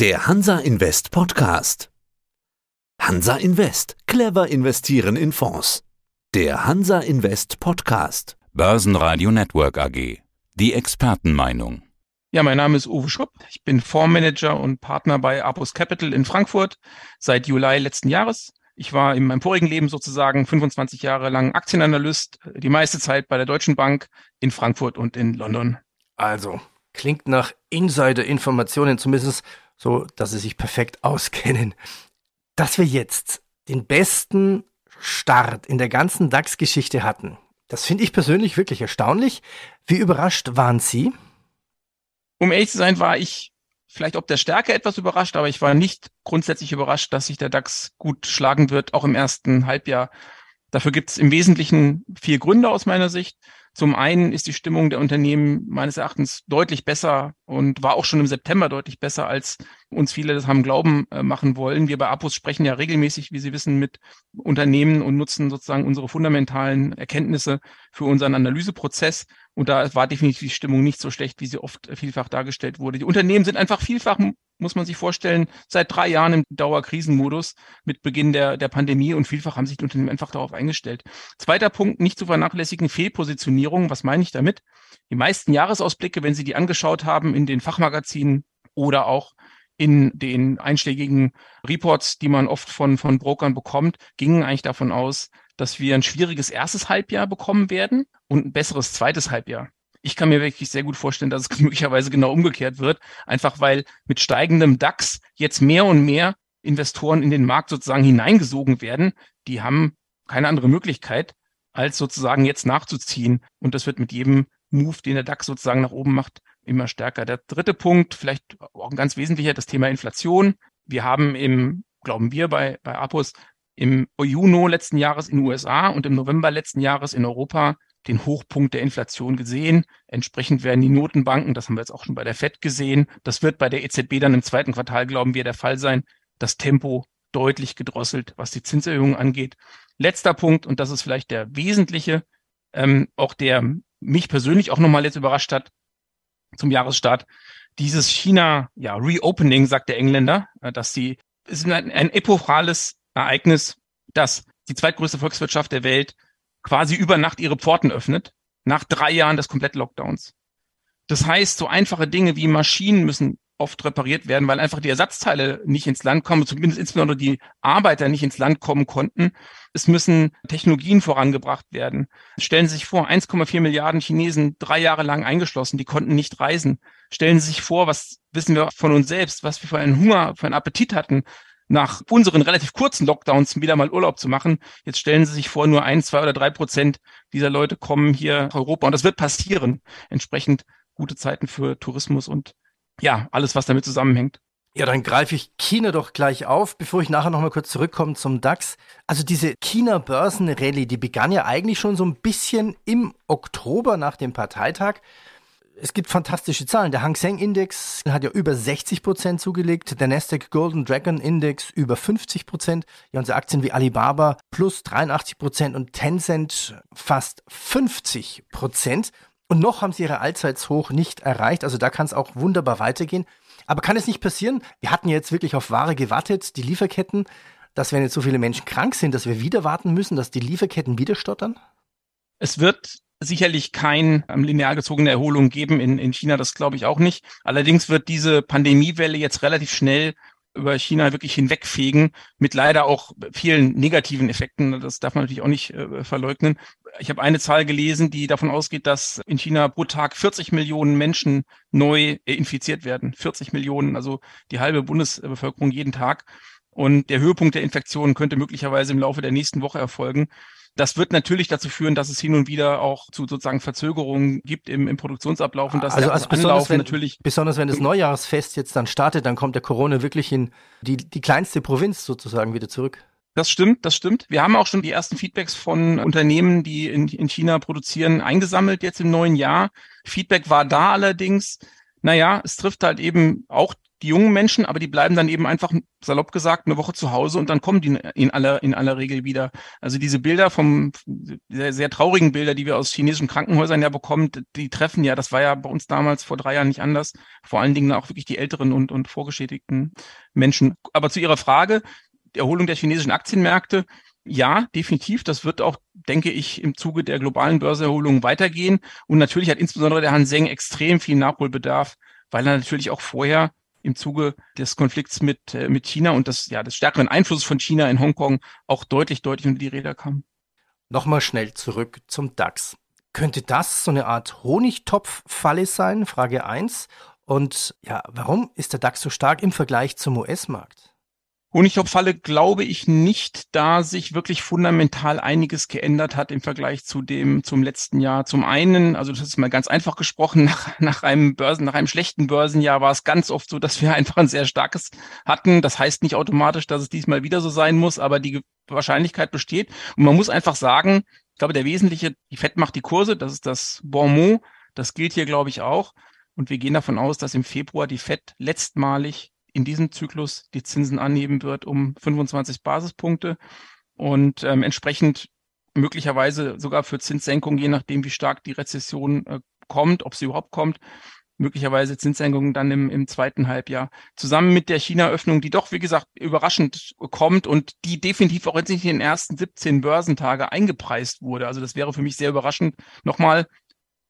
Der Hansa Invest Podcast. Hansa Invest. Clever investieren in Fonds. Der Hansa Invest Podcast. Börsenradio Network AG. Die Expertenmeinung. Ja, mein Name ist Uwe Schupp. Ich bin Fondsmanager und Partner bei Apus Capital in Frankfurt seit Juli letzten Jahres. Ich war in meinem vorigen Leben sozusagen 25 Jahre lang Aktienanalyst, die meiste Zeit bei der Deutschen Bank in Frankfurt und in London. Also, klingt nach Insider-Informationen, zumindest so, dass sie sich perfekt auskennen. Dass wir jetzt den besten Start in der ganzen DAX-Geschichte hatten, das finde ich persönlich wirklich erstaunlich. Wie überrascht waren Sie? Um ehrlich zu sein, war ich vielleicht ob der Stärke etwas überrascht, aber ich war nicht grundsätzlich überrascht, dass sich der DAX gut schlagen wird, auch im ersten Halbjahr. Dafür gibt es im Wesentlichen vier Gründe aus meiner Sicht. Zum einen ist die Stimmung der Unternehmen meines Erachtens deutlich besser und war auch schon im September deutlich besser, als uns viele das haben glauben äh, machen wollen. Wir bei Apus sprechen ja regelmäßig, wie Sie wissen, mit Unternehmen und nutzen sozusagen unsere fundamentalen Erkenntnisse für unseren Analyseprozess. Und da war definitiv die Stimmung nicht so schlecht, wie sie oft vielfach dargestellt wurde. Die Unternehmen sind einfach vielfach, muss man sich vorstellen, seit drei Jahren im Dauerkrisenmodus mit Beginn der, der Pandemie und vielfach haben sich die Unternehmen einfach darauf eingestellt. Zweiter Punkt, nicht zu vernachlässigen, Fehlpositionierung. Was meine ich damit? Die meisten Jahresausblicke, wenn Sie die angeschaut haben in den Fachmagazinen oder auch in den einschlägigen Reports, die man oft von, von Brokern bekommt, gingen eigentlich davon aus, dass wir ein schwieriges erstes Halbjahr bekommen werden und ein besseres zweites Halbjahr. Ich kann mir wirklich sehr gut vorstellen, dass es möglicherweise genau umgekehrt wird, einfach weil mit steigendem DAX jetzt mehr und mehr Investoren in den Markt sozusagen hineingesogen werden. Die haben keine andere Möglichkeit, als sozusagen jetzt nachzuziehen. Und das wird mit jedem Move, den der DAX sozusagen nach oben macht, immer stärker. Der dritte Punkt, vielleicht auch ein ganz wesentlicher, das Thema Inflation. Wir haben im, glauben wir bei, bei Apos, im Juni letzten Jahres in den USA und im November letzten Jahres in Europa den Hochpunkt der Inflation gesehen. Entsprechend werden die Notenbanken, das haben wir jetzt auch schon bei der FED gesehen, das wird bei der EZB dann im zweiten Quartal, glauben wir, der Fall sein, das Tempo deutlich gedrosselt, was die Zinserhöhung angeht. Letzter Punkt, und das ist vielleicht der wesentliche, ähm, auch der mich persönlich auch nochmal jetzt überrascht hat zum Jahresstart, dieses China, ja, Reopening, sagt der Engländer, äh, dass sie, es ist ein, ein epochales Ereignis, dass die zweitgrößte Volkswirtschaft der Welt quasi über Nacht ihre Pforten öffnet, nach drei Jahren des Komplett-Lockdowns. Das heißt, so einfache Dinge wie Maschinen müssen oft repariert werden, weil einfach die Ersatzteile nicht ins Land kommen, zumindest insbesondere die Arbeiter nicht ins Land kommen konnten. Es müssen Technologien vorangebracht werden. Stellen Sie sich vor, 1,4 Milliarden Chinesen drei Jahre lang eingeschlossen, die konnten nicht reisen. Stellen Sie sich vor, was wissen wir von uns selbst, was wir für einen Hunger, für einen Appetit hatten, nach unseren relativ kurzen Lockdowns wieder mal Urlaub zu machen. Jetzt stellen Sie sich vor, nur ein, zwei oder drei Prozent dieser Leute kommen hier nach Europa und das wird passieren. Entsprechend gute Zeiten für Tourismus und ja, alles, was damit zusammenhängt. Ja, dann greife ich China doch gleich auf, bevor ich nachher nochmal kurz zurückkomme zum DAX. Also diese China-Börsen-Rallye, die begann ja eigentlich schon so ein bisschen im Oktober nach dem Parteitag es gibt fantastische Zahlen. Der Hang Seng Index hat ja über 60 Prozent zugelegt, der Nasdaq Golden Dragon Index über 50 Prozent. Ja, unsere Aktien wie Alibaba plus 83 Prozent und Tencent fast 50 Prozent. Und noch haben sie ihre Allzeitshoch nicht erreicht. Also da kann es auch wunderbar weitergehen. Aber kann es nicht passieren? Wir hatten jetzt wirklich auf Ware gewartet, die Lieferketten, dass wenn jetzt so viele Menschen krank sind, dass wir wieder warten müssen, dass die Lieferketten wieder stottern? Es wird sicherlich kein ähm, linear gezogene Erholung geben in, in China, das glaube ich auch nicht. Allerdings wird diese Pandemiewelle jetzt relativ schnell über China wirklich hinwegfegen, mit leider auch vielen negativen Effekten. Das darf man natürlich auch nicht äh, verleugnen. Ich habe eine Zahl gelesen, die davon ausgeht, dass in China pro Tag 40 Millionen Menschen neu äh, infiziert werden. 40 Millionen, also die halbe Bundesbevölkerung jeden Tag. Und der Höhepunkt der Infektion könnte möglicherweise im Laufe der nächsten Woche erfolgen. Das wird natürlich dazu führen, dass es hin und wieder auch zu sozusagen Verzögerungen gibt im, im Produktionsablauf und dass also, also besonders wenn, natürlich besonders wenn das Neujahrsfest jetzt dann startet, dann kommt der Corona wirklich in die, die kleinste Provinz sozusagen wieder zurück. Das stimmt, das stimmt. Wir haben auch schon die ersten Feedbacks von Unternehmen, die in, in China produzieren, eingesammelt jetzt im neuen Jahr. Feedback war da allerdings, naja, es trifft halt eben auch die jungen Menschen, aber die bleiben dann eben einfach, salopp gesagt, eine Woche zu Hause und dann kommen die in aller, in aller Regel wieder. Also diese Bilder vom, sehr, sehr traurigen Bilder, die wir aus chinesischen Krankenhäusern ja bekommen, die treffen ja, das war ja bei uns damals vor drei Jahren nicht anders, vor allen Dingen auch wirklich die älteren und, und vorgeschädigten Menschen. Aber zu Ihrer Frage, die Erholung der chinesischen Aktienmärkte, ja, definitiv. Das wird auch, denke ich, im Zuge der globalen Börseerholung weitergehen. Und natürlich hat insbesondere der Han Seng extrem viel Nachholbedarf, weil er natürlich auch vorher im Zuge des Konflikts mit, äh, mit China und des, ja, des stärkeren Einflusses von China in Hongkong auch deutlich, deutlich unter die Räder kam. Nochmal schnell zurück zum DAX. Könnte das so eine Art Honigtopffalle sein? Frage eins. Und ja, warum ist der DAX so stark im Vergleich zum US-Markt? Honigtopffalle glaube ich nicht, da sich wirklich fundamental einiges geändert hat im Vergleich zu dem zum letzten Jahr. Zum einen, also das ist mal ganz einfach gesprochen, nach, nach einem Börsen, nach einem schlechten Börsenjahr war es ganz oft so, dass wir einfach ein sehr starkes hatten. Das heißt nicht automatisch, dass es diesmal wieder so sein muss, aber die Wahrscheinlichkeit besteht. Und man muss einfach sagen, ich glaube, der wesentliche, die Fett macht die Kurse, das ist das Bon mot. Das gilt hier, glaube ich, auch. Und wir gehen davon aus, dass im Februar die Fed letztmalig in diesem Zyklus die Zinsen anheben wird um 25 Basispunkte und ähm, entsprechend möglicherweise sogar für Zinssenkungen, je nachdem, wie stark die Rezession äh, kommt, ob sie überhaupt kommt, möglicherweise Zinssenkungen dann im, im zweiten Halbjahr. Zusammen mit der China-Öffnung, die doch, wie gesagt, überraschend kommt und die definitiv auch jetzt nicht in den ersten 17 Börsentage eingepreist wurde. Also das wäre für mich sehr überraschend. Nochmal,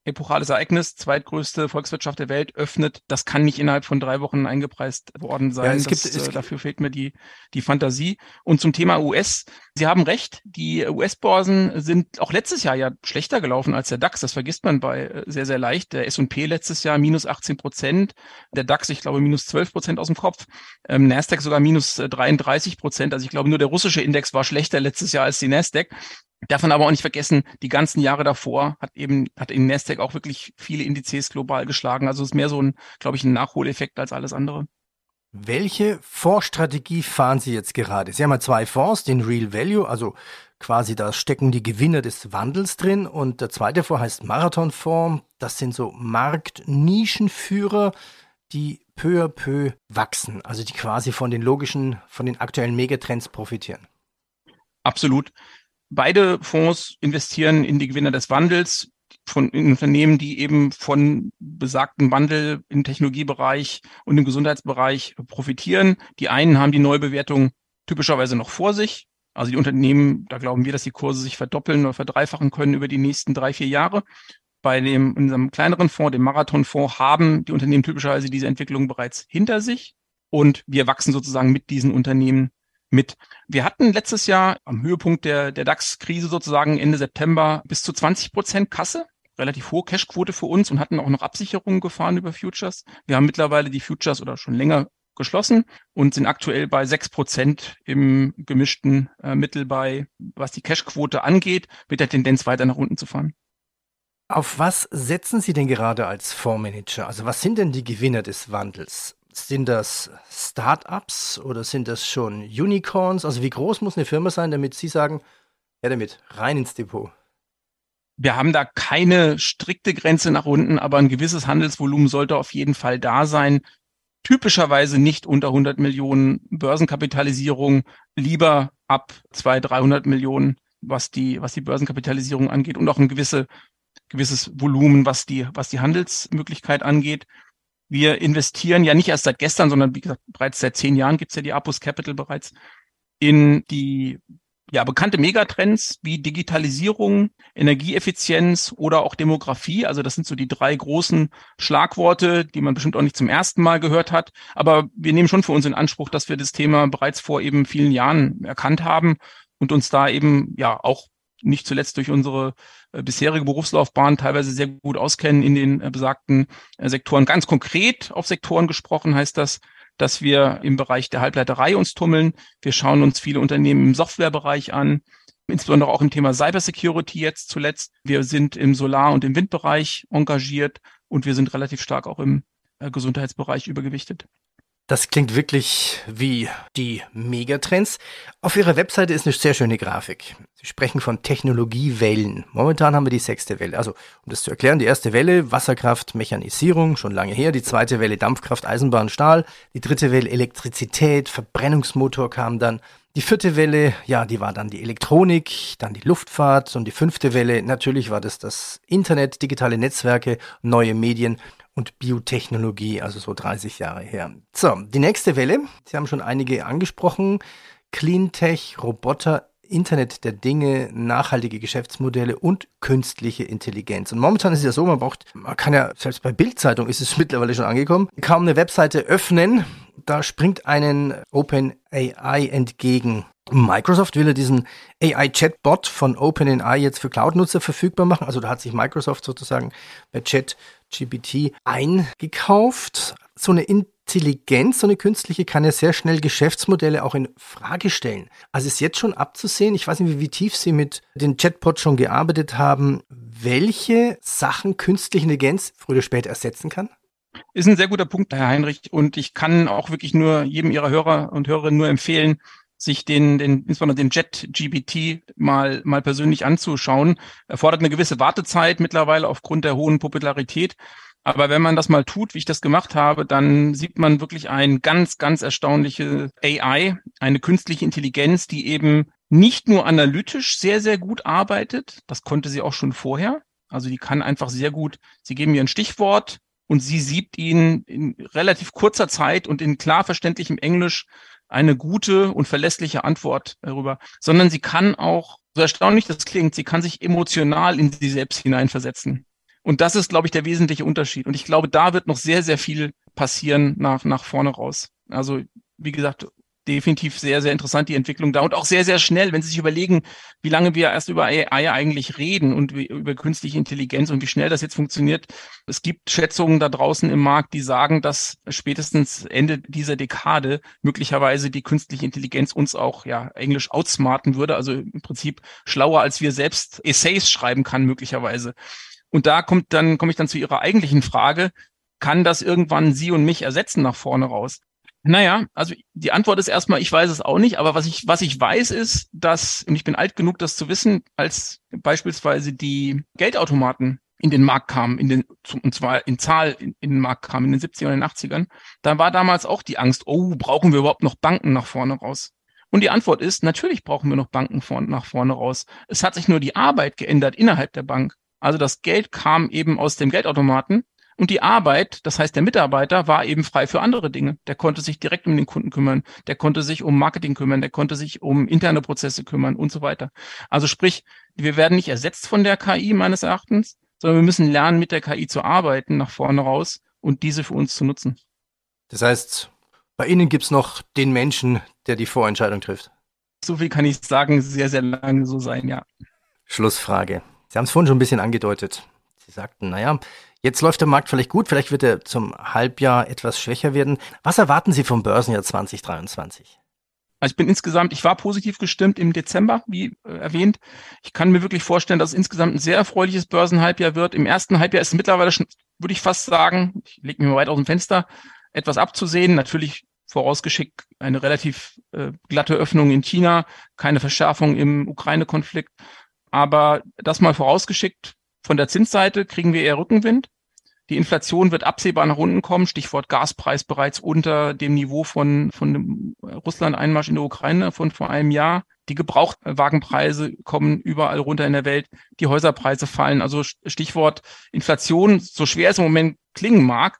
epochales Ereignis, zweitgrößte Volkswirtschaft der Welt öffnet. Das kann nicht innerhalb von drei Wochen eingepreist worden sein. Ja, es das, gibt, es äh, dafür fehlt mir die, die Fantasie. Und zum Thema US. Sie haben recht. Die US-Börsen sind auch letztes Jahr ja schlechter gelaufen als der DAX. Das vergisst man bei äh, sehr, sehr leicht. Der S&P letztes Jahr minus 18 Prozent. Der DAX, ich glaube, minus 12 Prozent aus dem Kopf. Ähm, Nasdaq sogar minus 33 äh, Prozent. Also ich glaube, nur der russische Index war schlechter letztes Jahr als die Nasdaq. Darf man aber auch nicht vergessen, die ganzen Jahre davor hat eben, hat in Nasdaq auch wirklich viele Indizes global geschlagen. Also es ist mehr so ein, glaube ich, ein Nachholeffekt als alles andere. Welche Fondsstrategie fahren Sie jetzt gerade? Sie haben ja zwei Fonds, den Real Value, also quasi da stecken die Gewinner des Wandels drin und der zweite Fonds heißt Marathonfonds. Das sind so Marktnischenführer, die peu à peu wachsen, also die quasi von den logischen, von den aktuellen Megatrends profitieren. Absolut. Beide Fonds investieren in die Gewinner des Wandels von Unternehmen, die eben von besagten Wandel im Technologiebereich und im Gesundheitsbereich profitieren. Die einen haben die Neubewertung typischerweise noch vor sich. Also die Unternehmen, da glauben wir, dass die Kurse sich verdoppeln oder verdreifachen können über die nächsten drei, vier Jahre. Bei dem, unserem kleineren Fonds, dem Marathonfonds, haben die Unternehmen typischerweise diese Entwicklung bereits hinter sich. Und wir wachsen sozusagen mit diesen Unternehmen mit. Wir hatten letztes Jahr am Höhepunkt der, der DAX-Krise sozusagen Ende September bis zu 20 Prozent Kasse relativ hohe Cashquote für uns und hatten auch noch Absicherungen gefahren über Futures. Wir haben mittlerweile die Futures oder schon länger geschlossen und sind aktuell bei sechs Prozent im gemischten äh, Mittel bei, was die Cashquote angeht, mit der Tendenz weiter nach unten zu fahren. Auf was setzen Sie denn gerade als Fondsmanager? Also was sind denn die Gewinner des Wandels? Sind das Startups oder sind das schon Unicorns? Also wie groß muss eine Firma sein, damit Sie sagen, ja damit, rein ins Depot? Wir haben da keine strikte Grenze nach unten, aber ein gewisses Handelsvolumen sollte auf jeden Fall da sein. Typischerweise nicht unter 100 Millionen Börsenkapitalisierung, lieber ab 200, 300 Millionen, was die, was die Börsenkapitalisierung angeht und auch ein gewisse, gewisses Volumen, was die, was die Handelsmöglichkeit angeht. Wir investieren ja nicht erst seit gestern, sondern wie gesagt, bereits seit zehn Jahren gibt's ja die Apus Capital bereits in die ja, bekannte Megatrends wie Digitalisierung, Energieeffizienz oder auch Demografie. Also das sind so die drei großen Schlagworte, die man bestimmt auch nicht zum ersten Mal gehört hat. Aber wir nehmen schon für uns in Anspruch, dass wir das Thema bereits vor eben vielen Jahren erkannt haben und uns da eben ja auch nicht zuletzt durch unsere äh, bisherige Berufslaufbahn teilweise sehr gut auskennen in den äh, besagten äh, Sektoren. Ganz konkret auf Sektoren gesprochen heißt das, dass wir im Bereich der Halbleiterei uns tummeln. Wir schauen uns viele Unternehmen im Softwarebereich an, insbesondere auch im Thema Cybersecurity jetzt zuletzt. Wir sind im Solar- und im Windbereich engagiert und wir sind relativ stark auch im Gesundheitsbereich übergewichtet. Das klingt wirklich wie die Megatrends. Auf Ihrer Webseite ist eine sehr schöne Grafik. Sie sprechen von Technologiewellen. Momentan haben wir die sechste Welle. Also, um das zu erklären, die erste Welle Wasserkraft, Mechanisierung, schon lange her. Die zweite Welle Dampfkraft, Eisenbahn, Stahl. Die dritte Welle Elektrizität, Verbrennungsmotor kam dann. Die vierte Welle, ja, die war dann die Elektronik, dann die Luftfahrt und die fünfte Welle, natürlich war das das Internet, digitale Netzwerke, neue Medien und Biotechnologie, also so 30 Jahre her. So, die nächste Welle, Sie haben schon einige angesprochen, Cleantech, Roboter, Internet der Dinge, nachhaltige Geschäftsmodelle und künstliche Intelligenz. Und momentan ist es ja so, man braucht, man kann ja, selbst bei Bildzeitung ist es mittlerweile schon angekommen, kaum eine Webseite öffnen, da springt einen OpenAI entgegen. Microsoft will ja diesen AI-Chatbot von OpenAI jetzt für Cloud-Nutzer verfügbar machen. Also da hat sich Microsoft sozusagen bei ChatGPT eingekauft. So eine Intelligenz, so eine künstliche, kann ja sehr schnell Geschäftsmodelle auch in Frage stellen. Also ist jetzt schon abzusehen, ich weiß nicht, wie tief Sie mit den Chatbots schon gearbeitet haben, welche Sachen künstliche Intelligenz früher oder später ersetzen kann? Ist ein sehr guter Punkt, Herr Heinrich. Und ich kann auch wirklich nur jedem Ihrer Hörer und Hörerinnen nur empfehlen, sich den, den, insbesondere den Jet-GBT mal, mal persönlich anzuschauen. Erfordert eine gewisse Wartezeit mittlerweile aufgrund der hohen Popularität. Aber wenn man das mal tut, wie ich das gemacht habe, dann sieht man wirklich ein ganz, ganz erstaunliche AI, eine künstliche Intelligenz, die eben nicht nur analytisch sehr, sehr gut arbeitet. Das konnte sie auch schon vorher. Also die kann einfach sehr gut, sie geben mir ein Stichwort und sie siebt ihnen in relativ kurzer Zeit und in klar verständlichem Englisch eine gute und verlässliche Antwort darüber, sondern sie kann auch, so erstaunlich das klingt, sie kann sich emotional in sie selbst hineinversetzen. Und das ist, glaube ich, der wesentliche Unterschied. Und ich glaube, da wird noch sehr, sehr viel passieren nach, nach vorne raus. Also, wie gesagt, definitiv sehr, sehr interessant, die Entwicklung da und auch sehr, sehr schnell, wenn Sie sich überlegen, wie lange wir erst über AI eigentlich reden und wie, über künstliche Intelligenz und wie schnell das jetzt funktioniert. Es gibt Schätzungen da draußen im Markt, die sagen, dass spätestens Ende dieser Dekade möglicherweise die künstliche Intelligenz uns auch, ja, Englisch outsmarten würde, also im Prinzip schlauer als wir selbst Essays schreiben kann, möglicherweise. Und da kommt dann, komme ich dann zu Ihrer eigentlichen Frage, kann das irgendwann Sie und mich ersetzen nach vorne raus? Naja, also die Antwort ist erstmal, ich weiß es auch nicht, aber was ich, was ich weiß ist, dass, und ich bin alt genug, das zu wissen, als beispielsweise die Geldautomaten in den Markt kamen, in den, und zwar in Zahl in, in den Markt kamen, in den 70ern und den 80ern, da war damals auch die Angst, oh, brauchen wir überhaupt noch Banken nach vorne raus? Und die Antwort ist, natürlich brauchen wir noch Banken vorne, nach vorne raus. Es hat sich nur die Arbeit geändert innerhalb der Bank. Also das Geld kam eben aus dem Geldautomaten und die Arbeit, das heißt der Mitarbeiter, war eben frei für andere Dinge. Der konnte sich direkt um den Kunden kümmern, der konnte sich um Marketing kümmern, der konnte sich um interne Prozesse kümmern und so weiter. Also sprich, wir werden nicht ersetzt von der KI meines Erachtens, sondern wir müssen lernen, mit der KI zu arbeiten, nach vorne raus und diese für uns zu nutzen. Das heißt, bei Ihnen gibt's noch den Menschen, der die Vorentscheidung trifft. So viel kann ich sagen, sehr, sehr lange so sein, ja. Schlussfrage. Sie haben es vorhin schon ein bisschen angedeutet. Sie sagten, naja, Jetzt läuft der Markt vielleicht gut, vielleicht wird er zum Halbjahr etwas schwächer werden. Was erwarten Sie vom Börsenjahr 2023? Also ich bin insgesamt, ich war positiv gestimmt im Dezember, wie äh, erwähnt. Ich kann mir wirklich vorstellen, dass es insgesamt ein sehr erfreuliches Börsenhalbjahr wird. Im ersten Halbjahr ist mittlerweile schon, würde ich fast sagen, ich lege mir mal weit aus dem Fenster, etwas abzusehen. Natürlich vorausgeschickt eine relativ äh, glatte Öffnung in China, keine Verschärfung im Ukraine-Konflikt. Aber das mal vorausgeschickt, von der Zinsseite kriegen wir eher Rückenwind. Die Inflation wird absehbar nach unten kommen. Stichwort Gaspreis bereits unter dem Niveau von, von dem Russland-Einmarsch in der Ukraine von vor einem Jahr. Die Gebrauchtwagenpreise kommen überall runter in der Welt. Die Häuserpreise fallen. Also Stichwort Inflation, so schwer es im Moment klingen mag,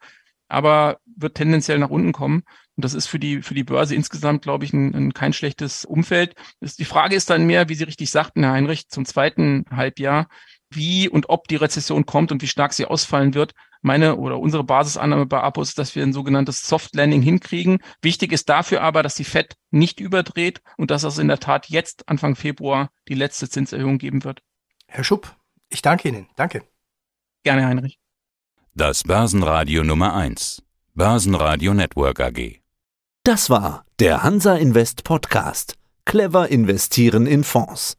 aber wird tendenziell nach unten kommen. Und das ist für die, für die Börse insgesamt, glaube ich, ein, ein kein schlechtes Umfeld. Die Frage ist dann mehr, wie Sie richtig sagten, Herr Heinrich, zum zweiten Halbjahr wie und ob die Rezession kommt und wie stark sie ausfallen wird. Meine oder unsere Basisannahme bei Apos ist, dass wir ein sogenanntes Soft Landing hinkriegen. Wichtig ist dafür aber, dass die Fed nicht überdreht und dass es in der Tat jetzt Anfang Februar die letzte Zinserhöhung geben wird. Herr Schupp, ich danke Ihnen. Danke. Gerne, Heinrich. Das Börsenradio Nummer 1. Börsenradio Network AG. Das war der Hansa Invest Podcast. Clever investieren in Fonds.